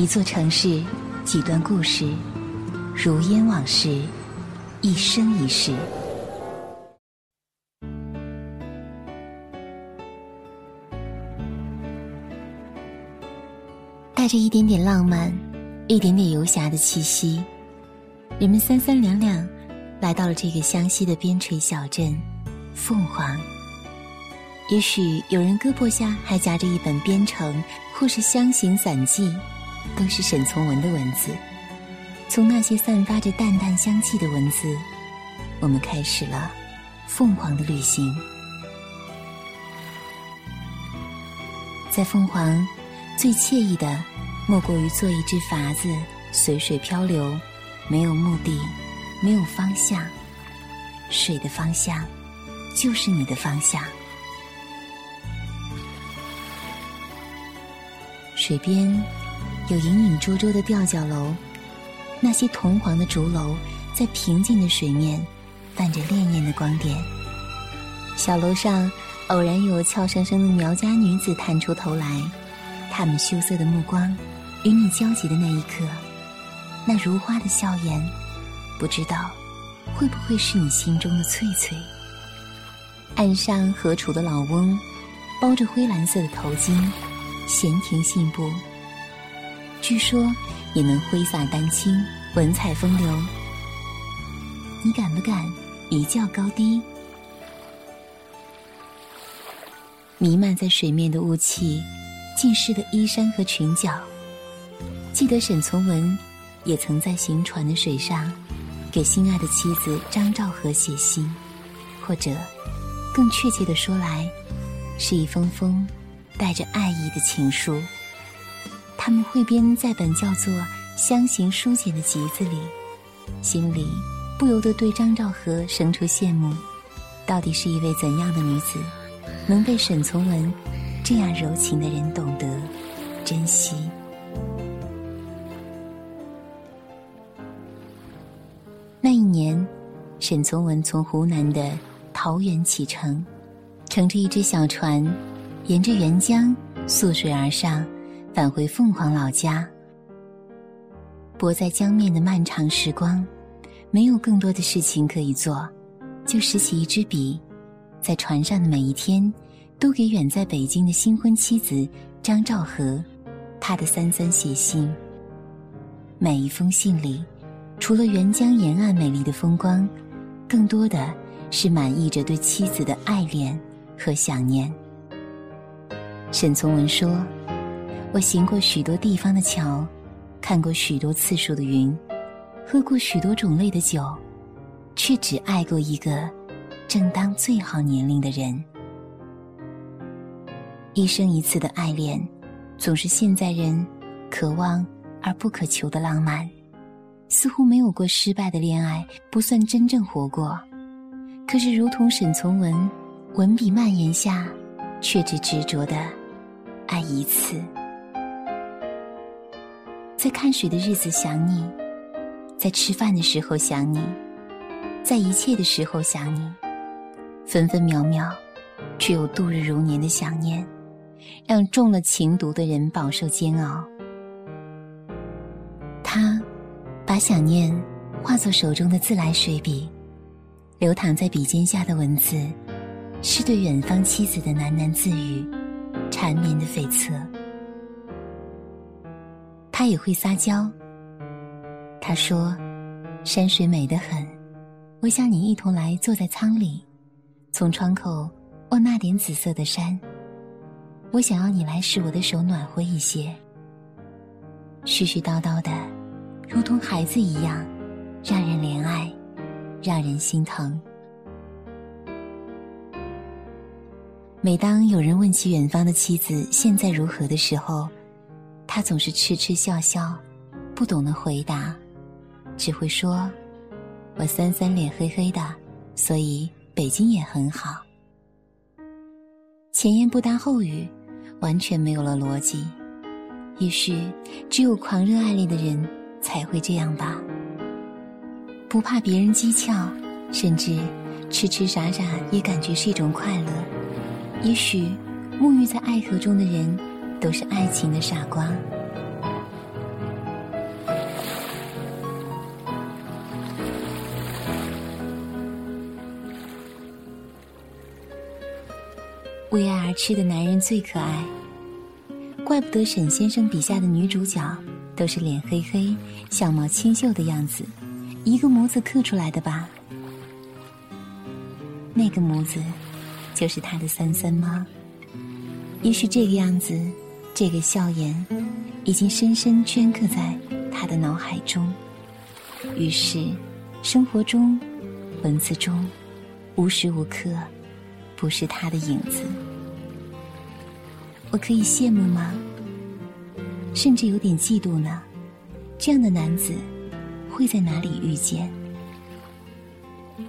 一座城市，几段故事，如烟往事，一生一世。带着一点点浪漫，一点点游侠的气息，人们三三两两来到了这个湘西的边陲小镇凤凰。也许有人胳膊下还夹着一本《边城》或是《湘行散记》，都是沈从文的文字。从那些散发着淡淡香气的文字，我们开始了凤凰的旅行。在凤凰，最惬意的莫过于做一只筏子，随水漂流，没有目的，没有方向，水的方向就是你的方向。水边有隐隐绰绰的吊脚楼，那些铜黄的竹楼在平静的水面泛着潋滟的光点。小楼上偶然有俏生生的苗家女子探出头来，她们羞涩的目光与你交集的那一刻，那如花的笑颜，不知道会不会是你心中的翠翠。岸上何处的老翁，包着灰蓝色的头巾。闲庭信步，据说也能挥洒丹青，文采风流。你敢不敢一较高低？弥漫在水面的雾气，浸湿的衣衫和裙角。记得沈从文也曾在行船的水上，给心爱的妻子张兆和写信，或者，更确切的说来，是一封封。带着爱意的情书，他们汇编在本叫做《湘行书简》的集子里，心里不由得对张兆和生出羡慕。到底是一位怎样的女子，能被沈从文这样柔情的人懂得、珍惜？那一年，沈从文从湖南的桃源启程，乘着一只小船。沿着沅江溯水而上，返回凤凰老家。泊在江面的漫长时光，没有更多的事情可以做，就拾起一支笔，在船上的每一天，都给远在北京的新婚妻子张兆和，他的三三写信。每一封信里，除了沅江沿岸美丽的风光，更多的是满溢着对妻子的爱恋和想念。沈从文说：“我行过许多地方的桥，看过许多次数的云，喝过许多种类的酒，却只爱过一个正当最好年龄的人。一生一次的爱恋，总是现在人渴望而不可求的浪漫。似乎没有过失败的恋爱，不算真正活过。可是，如同沈从文，文笔蔓延下，却只执着的。”爱一次，在看水的日子想你，在吃饭的时候想你，在一切的时候想你，分分秒秒，却有度日如年的想念，让中了情毒的人饱受煎熬。他把想念化作手中的自来水笔，流淌在笔尖下的文字，是对远方妻子的喃喃自语。缠绵的悱恻，他也会撒娇。他说：“山水美得很，我想你一同来坐在舱里，从窗口望那点紫色的山。我想要你来使我的手暖和一些。”絮絮叨叨的，如同孩子一样，让人怜爱，让人心疼。每当有人问起远方的妻子现在如何的时候，他总是痴痴笑笑，不懂得回答，只会说：“我三三脸黑黑的，所以北京也很好。”前言不搭后语，完全没有了逻辑。也许只有狂热爱恋的人才会这样吧，不怕别人讥诮，甚至痴痴傻傻也感觉是一种快乐。也许，沐浴在爱河中的人，都是爱情的傻瓜。为爱而痴的男人最可爱怪不得沈先生笔下的女主角都是脸黑黑相貌清秀的样子一个模子刻出来的吧。那个模子就是他的三三吗也许这个样子这个笑颜，已经深深镌刻在他的脑海中。于是，生活中、文字中，无时无刻不是他的影子。我可以羡慕吗？甚至有点嫉妒呢。这样的男子会在哪里遇见？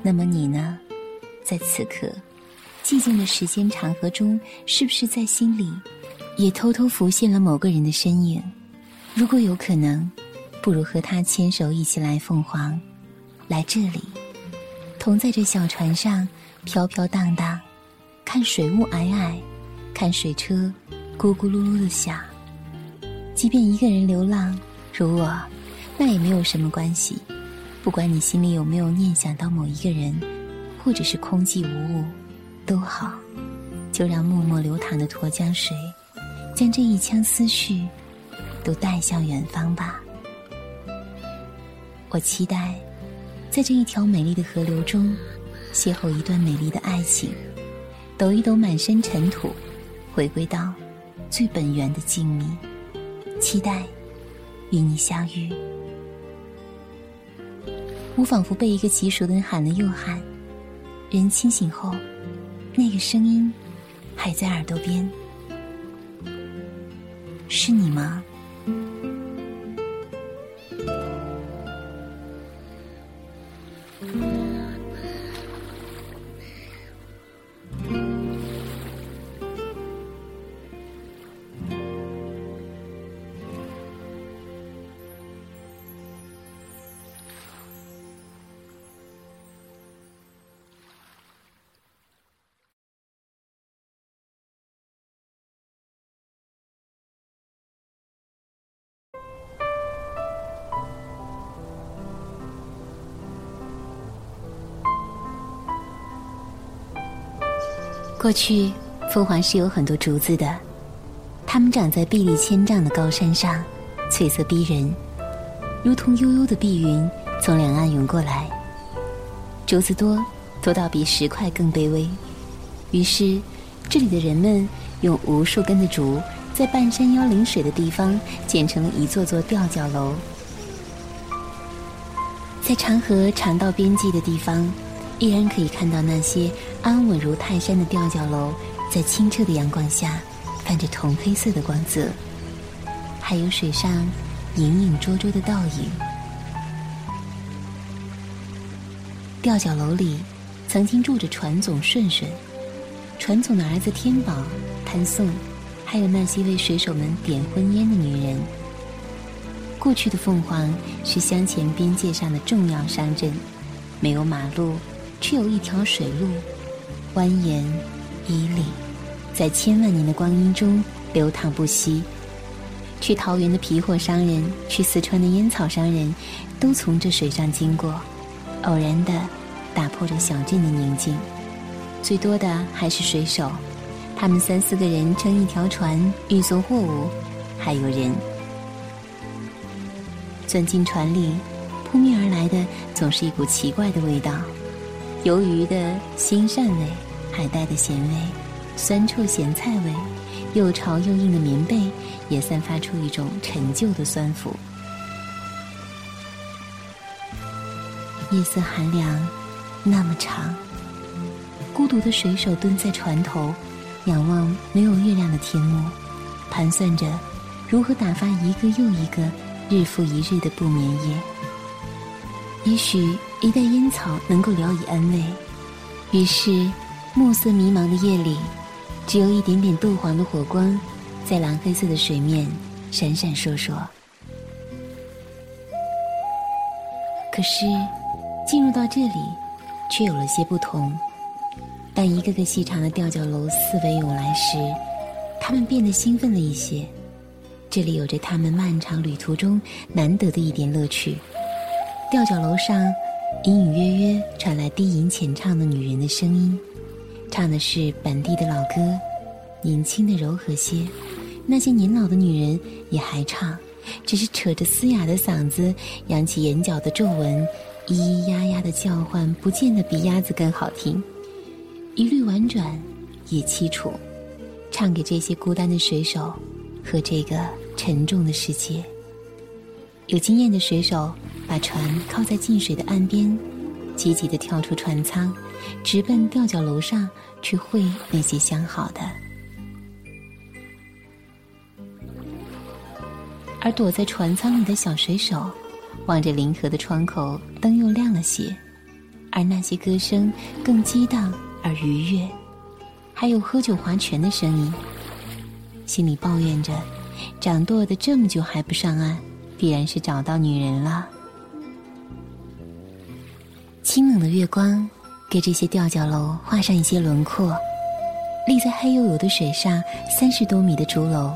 那么你呢？在此刻寂静的时间长河中，是不是在心里也偷偷浮现了某个人的身影？如果有可能，不如和他牵手一起来凤凰，来这里，同在这小船上飘飘荡荡，看水雾霭霭，看水车。咕咕噜噜的响。即便一个人流浪，如我，那也没有什么关系。不管你心里有没有念想到某一个人，或者是空寂无物，都好。就让默默流淌的沱江水，将这一腔思绪，都带向远方吧。我期待，在这一条美丽的河流中，邂逅一段美丽的爱情，抖一抖满身尘土，回归到。最本源的静谧，期待与你相遇。我仿佛被一个极熟的人喊了又喊，人清醒后，那个声音还在耳朵边，是你吗？过去，凤凰是有很多竹子的，它们长在壁立千丈的高山上，翠色逼人，如同悠悠的碧云从两岸涌过来。竹子多，多到比石块更卑微，于是，这里的人们用无数根的竹，在半山腰临水的地方建成了一座座吊脚楼。在长河长到边际的地方。依然可以看到那些安稳如泰山的吊脚楼，在清澈的阳光下，泛着铜黑色的光泽，还有水上隐隐绰绰的倒影。吊脚楼里，曾经住着船总顺顺，船总的儿子天宝、谭颂，还有那些为水手们点婚烟的女人。过去的凤凰是湘黔边界上的重要商镇，没有马路。却有一条水路，蜿蜒迤逦，在千万年的光阴中流淌不息。去桃园的皮货商人，去四川的烟草商人，都从这水上经过，偶然的打破着小镇的宁静。最多的还是水手，他们三四个人撑一条船运送货物，还有人钻进船里，扑面而来的总是一股奇怪的味道。鱿鱼的腥膻味，海带的咸味，酸臭咸菜味，又潮又硬的棉被也散发出一种陈旧的酸腐。夜色寒凉，那么长。孤独的水手蹲在船头，仰望没有月亮的天幕，盘算着如何打发一个又一个日复一日的不眠夜。也许。一袋烟草能够聊以安慰，于是，暮色迷茫的夜里，只有一点点豆黄的火光，在蓝黑色的水面闪闪烁烁。可是，进入到这里，却有了些不同。当一个个细长的吊脚楼四围涌来时，他们变得兴奋了一些。这里有着他们漫长旅途中难得的一点乐趣。吊脚楼上。隐隐约约传来低吟浅唱的女人的声音，唱的是本地的老歌，年轻的柔和些；那些年老的女人也还唱，只是扯着嘶哑的嗓子，扬起眼角的皱纹，咿咿呀呀的叫唤，不见得比鸭子更好听。一律婉转，也凄楚，唱给这些孤单的水手和这个沉重的世界。有经验的水手把船靠在进水的岸边，积极地跳出船舱，直奔吊脚楼上去会那些相好的。而躲在船舱里的小水手，望着临河的窗口，灯又亮了些，而那些歌声更激荡而愉悦，还有喝酒划拳的声音，心里抱怨着：掌舵的这么久还不上岸，必然是找到女人了。清冷的月光给这些吊脚楼画上一些轮廓，立在黑黝黝的水上三十多米的竹楼，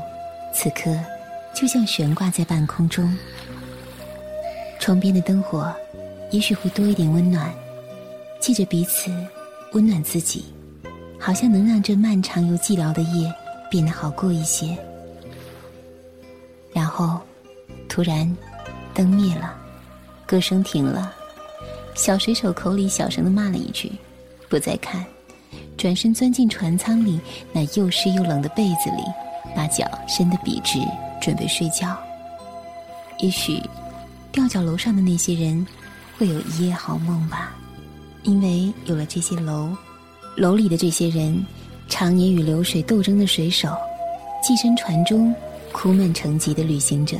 此刻。就像悬挂在半空中，窗边的灯火，也许会多一点温暖，记着彼此，温暖自己，好像能让这漫长又寂寥的夜变得好过一些。然后，突然，灯灭了，歌声停了，小水手口里小声的骂了一句，不再看，转身钻进船舱里那又湿又冷的被子里，把脚伸得笔直。准备睡觉。也许，吊脚楼上的那些人会有一夜好梦吧，因为有了这些楼，楼里的这些人，常年与流水斗争的水手，寄身船中苦闷成疾的旅行者，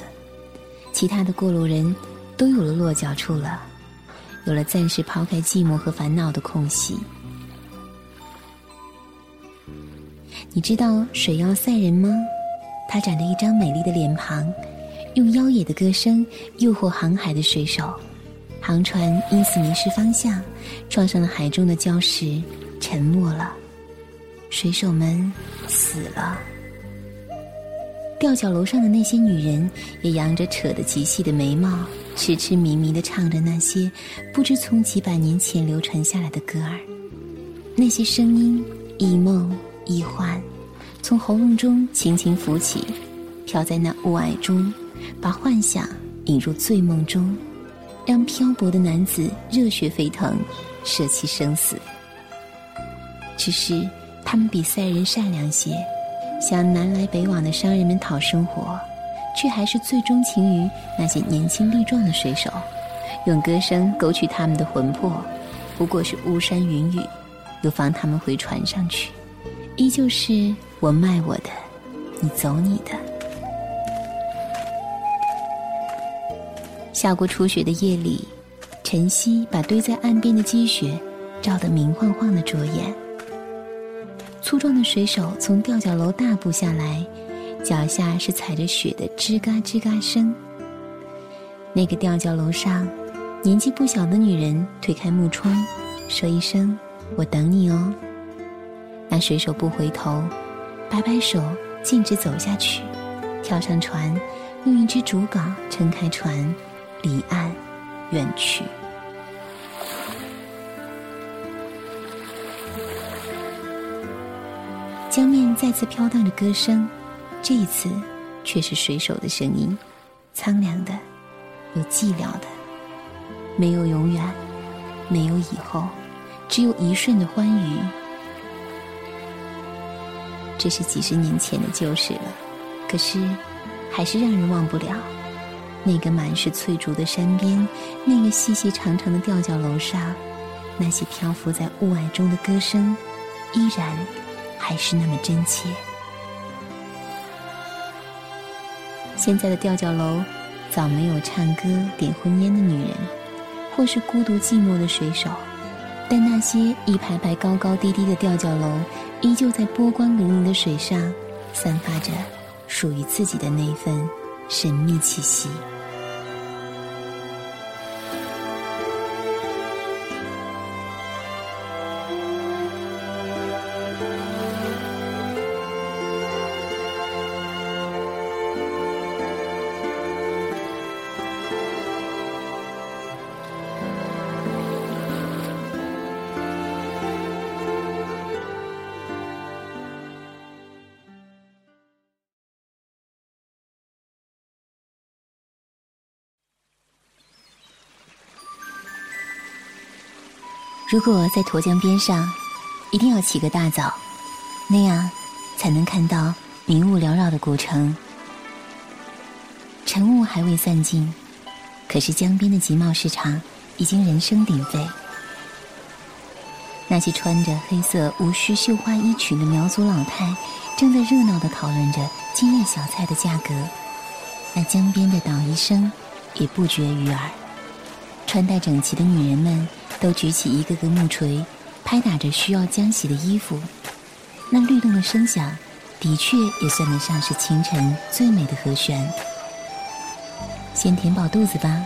其他的过路人都有了落脚处了，有了暂时抛开寂寞和烦恼的空隙。你知道水妖赛人吗？他长着一张美丽的脸庞，用妖冶的歌声诱惑航海的水手，航船因此迷失方向，撞上了海中的礁石，沉没了。水手们死了。吊脚楼上的那些女人也扬着扯得极细的眉毛，痴痴迷迷地唱着那些不知从几百年前流传下来的歌儿，那些声音一梦一幻。从喉咙中轻轻浮起，飘在那雾霭中，把幻想引入醉梦中，让漂泊的男子热血沸腾，舍弃生死。只是他们比赛人善良些，向南来北往的商人们讨生活，却还是最钟情于那些年轻力壮的水手，用歌声勾取他们的魂魄。不过是巫山云雨，又放他们回船上去，依旧是。我卖我的，你走你的。下过初雪的夜里，晨曦把堆在岸边的积雪照得明晃晃的灼眼。粗壮的水手从吊脚楼大步下来，脚下是踩着雪的吱嘎吱嘎声。那个吊脚楼上，年纪不小的女人推开木窗，说一声：“我等你哦。”那水手不回头。摆摆手，径直走下去，跳上船，用一只竹篙撑开船，离岸远去。江面再次飘荡着歌声，这一次却是水手的声音，苍凉的，又寂寥的，没有永远，没有以后，只有一瞬的欢愉。这是几十年前的旧事了，可是，还是让人忘不了。那个满是翠竹的山边，那个细细长长的吊脚楼上，那些漂浮在雾霭中的歌声，依然还是那么真切。现在的吊脚楼，早没有唱歌点婚烟的女人，或是孤独寂寞的水手，但那些一排排高高低低的吊脚楼。依旧在波光粼粼的水上，散发着属于自己的那份神秘气息。如果在沱江边上，一定要起个大早，那样才能看到迷雾缭绕的古城。晨雾还未散尽，可是江边的集贸市场已经人声鼎沸。那些穿着黑色无须绣花衣裙的苗族老太，正在热闹地讨论着今日小菜的价格。那江边的捣衣声也不绝于耳。穿戴整齐的女人们都举起一个个木锤，拍打着需要浆洗的衣服。那律动的声响，的确也算得上是清晨最美的和弦。先填饱肚子吧，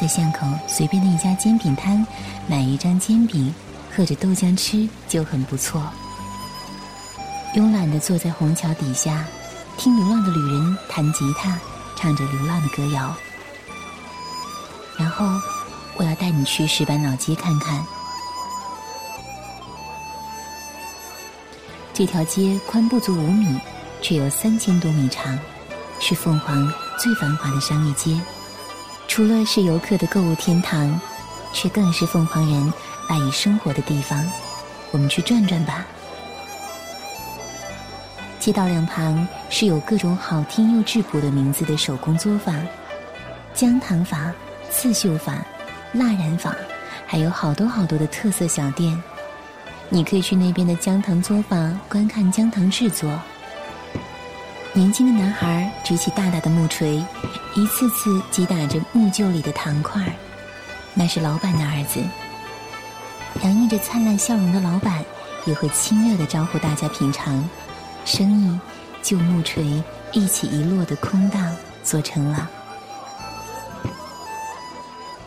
在巷口随便的一家煎饼摊，买一张煎饼。喝着豆浆吃就很不错。慵懒地坐在虹桥底下，听流浪的旅人弹吉他，唱着流浪的歌谣。然后，我要带你去石板老街看看。这条街宽不足五米，却有三千多米长，是凤凰最繁华的商业街。除了是游客的购物天堂，却更是凤凰人。赖以生活的地方，我们去转转吧。街道两旁是有各种好听又质朴的名字的手工作坊，姜糖坊、刺绣坊、蜡染坊，还有好多好多的特色小店。你可以去那边的姜糖作坊观看姜糖制作。年轻的男孩举起大大的木锤，一次次击打着木臼里的糖块，那是老板的儿子。洋溢着灿烂笑容的老板，也会亲热的招呼大家品尝。生意就木锤一起一落的空档做成了。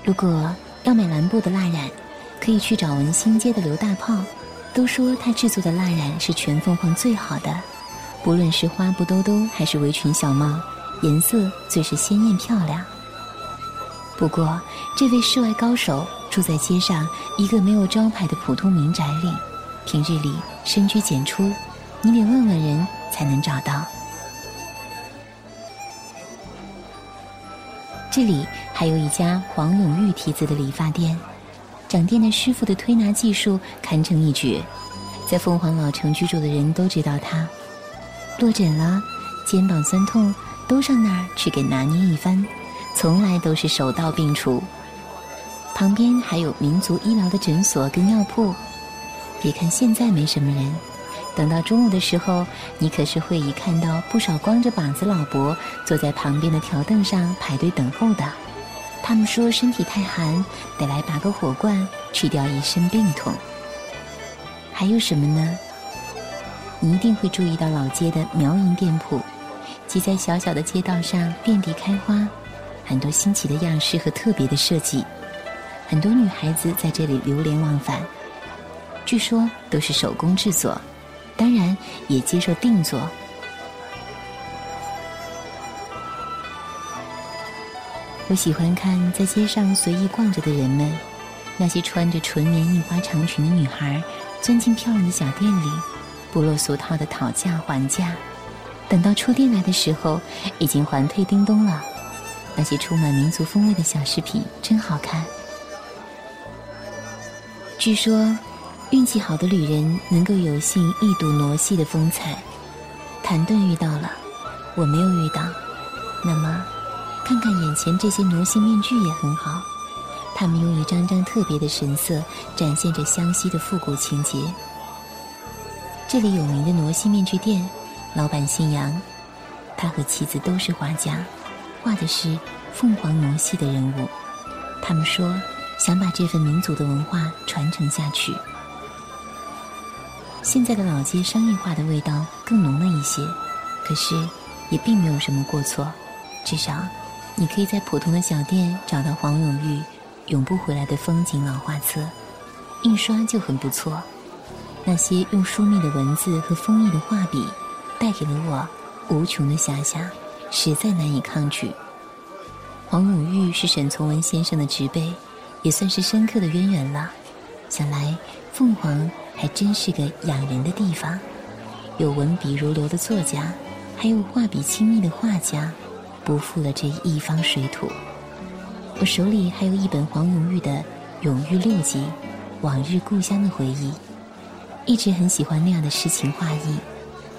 如果要买蓝布的蜡染，可以去找文心街的刘大炮。都说他制作的蜡染是全凤凰最好的，不论是花布兜兜还是围裙小帽，颜色最是鲜艳漂亮。不过，这位世外高手。住在街上一个没有招牌的普通民宅里，平日里深居简出，你得问问人才能找到。这里还有一家黄永玉题字的理发店，掌店的师傅的推拿技术堪称一绝，在凤凰老城居住的人都知道他。落枕了，肩膀酸痛，都上那儿去给拿捏一番，从来都是手到病除。旁边还有民族医疗的诊所跟药铺，别看现在没什么人，等到中午的时候，你可是会一看到不少光着膀子老伯坐在旁边的条凳上排队等候的。他们说身体太寒，得来拔个火罐，去掉一身病痛。还有什么呢？你一定会注意到老街的苗银店铺，挤在小小的街道上，遍地开花，很多新奇的样式和特别的设计。很多女孩子在这里流连忘返，据说都是手工制作，当然也接受定做。我喜欢看在街上随意逛着的人们，那些穿着纯棉印花长裙的女孩，钻进漂亮的小店里，不落俗套的讨价还价。等到出店来的时候，已经还退叮咚了。那些充满民族风味的小饰品真好看。据说，运气好的旅人能够有幸一睹傩戏的风采。谭盾遇到了，我没有遇到。那么，看看眼前这些傩戏面具也很好。他们用一张张特别的神色，展现着湘西的复古情节。这里有名的傩戏面具店，老板姓杨，他和妻子都是画家，画的是凤凰傩戏的人物。他们说。想把这份民族的文化传承下去。现在的老街商业化的味道更浓了一些，可是也并没有什么过错。至少，你可以在普通的小店找到黄永玉《永不回来的风景》老画册，印刷就很不错。那些用疏密的文字和锋利的画笔，带给了我无穷的遐想，实在难以抗拒。黄永玉是沈从文先生的侄辈。也算是深刻的渊源了。想来凤凰还真是个养人的地方，有文笔如流的作家，还有画笔亲密的画家，不负了这一方水土。我手里还有一本黄永玉的《永玉六集》，往日故乡的回忆。一直很喜欢那样的诗情画意。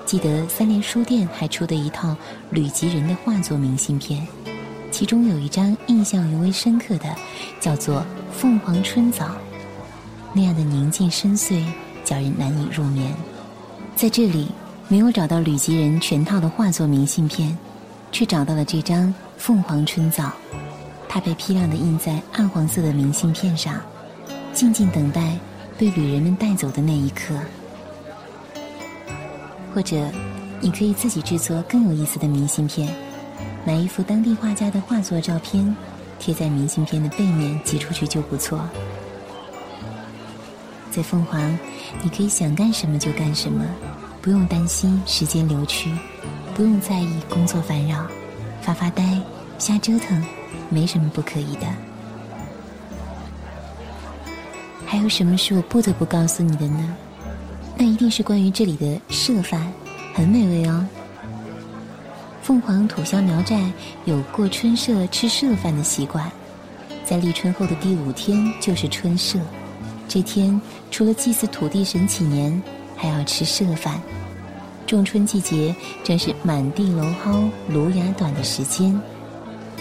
记得三联书店还出的一套吕吉人的画作明信片，其中有一张印象尤为深刻的，叫做《凤凰春早》，那样的宁静深邃，叫人难以入眠。在这里没有找到吕吉人全套的画作明信片，却找到了这张《凤凰春早》，它被批量的印在暗黄色的明信片上，静静等待。被旅人们带走的那一刻，或者，你可以自己制作更有意思的明信片，拿一幅当地画家的画作照片，贴在明信片的背面寄出去就不错。在凤凰，你可以想干什么就干什么，不用担心时间流去，不用在意工作烦扰，发发呆，瞎折腾，没什么不可以的。还有什么是我不得不告诉你的呢？那一定是关于这里的社饭，很美味哦。凤凰土乡苗寨有过春社吃社饭的习惯，在立春后的第五天就是春社，这天除了祭祀土地神祈年，还要吃社饭。仲春季节正是满地蒌蒿、芦芽短的时间，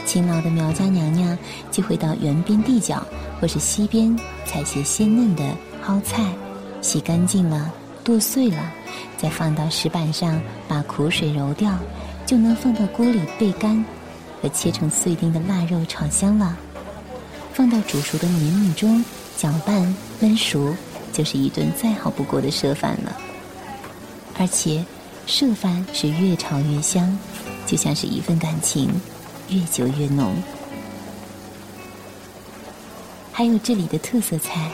勤劳的苗家娘娘就会到园边地角。或是溪边采些鲜嫩的蒿菜，洗干净了，剁碎了，再放到石板上，把苦水揉掉，就能放到锅里焙干，和切成碎丁的腊肉炒香了，放到煮熟的黏米中搅拌焖熟，就是一顿再好不过的奢饭了。而且，奢饭是越炒越香，就像是一份感情，越久越浓。还有这里的特色菜：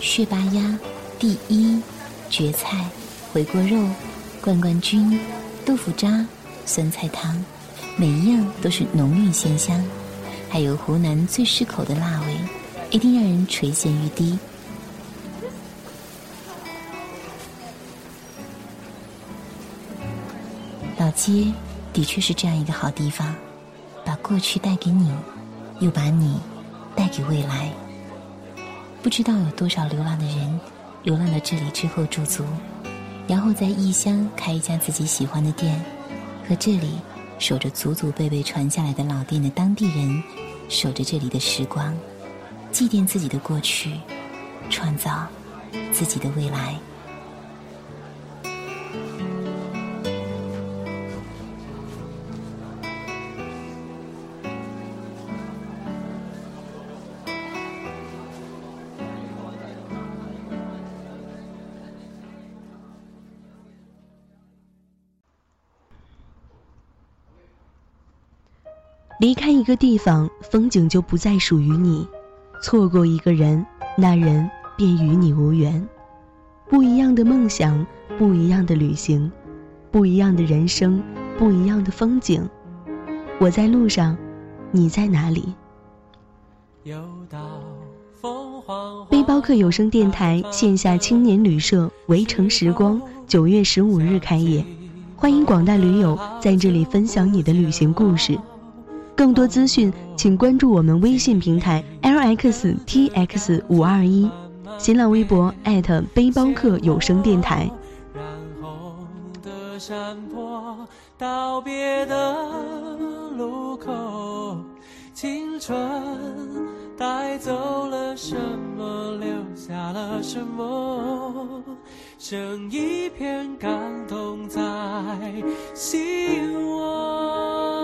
血巴鸭、第一、蕨菜、回锅肉、罐罐菌、豆腐渣、酸菜汤，每一样都是浓郁鲜香。还有湖南最适口的辣味，一定让人垂涎欲滴。街的确是这样一个好地方，把过去带给你，又把你带给未来。不知道有多少流浪的人，流浪到这里之后驻足，然后在异乡开一家自己喜欢的店，和这里守着祖祖辈辈传下来的老店的当地人，守着这里的时光，祭奠自己的过去，创造自己的未来。离开一个地方，风景就不再属于你；错过一个人，那人便与你无缘。不一样的梦想，不一样的旅行，不一样的人生，不一样的风景。我在路上，你在哪里？背包客有声电台线下青年旅社“围城时光”九月十五日开业，欢迎广大驴友在这里分享你的旅行故事。更多资讯，请关注我们微信平台 lxtx 五二一，新浪微博背包客有声电台。山坡，道别的路口，青春带走了什么，留下了什么？剩一片感动在心窝。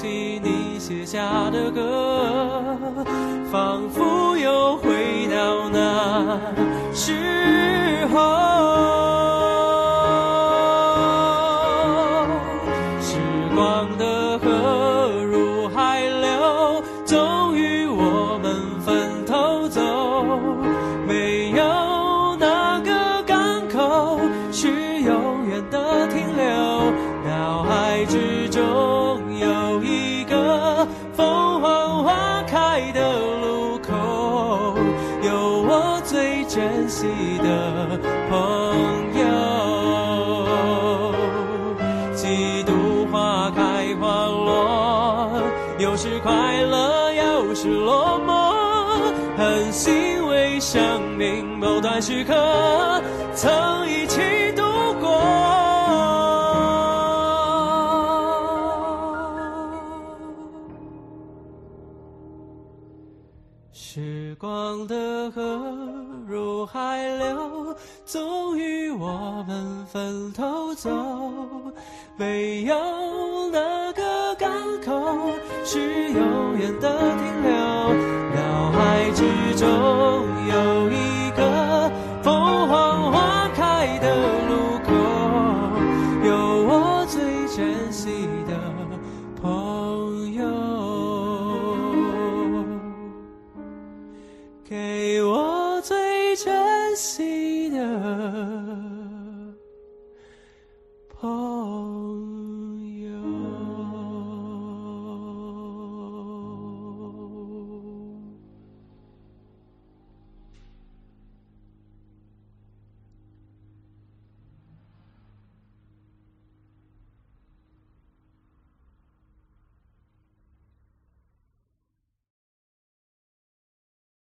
起你写下的歌，仿佛又回到那时候。时刻曾一起度过。时光的河入海流，终于我们分头走。没有哪个港口是永远的停留，脑海之中有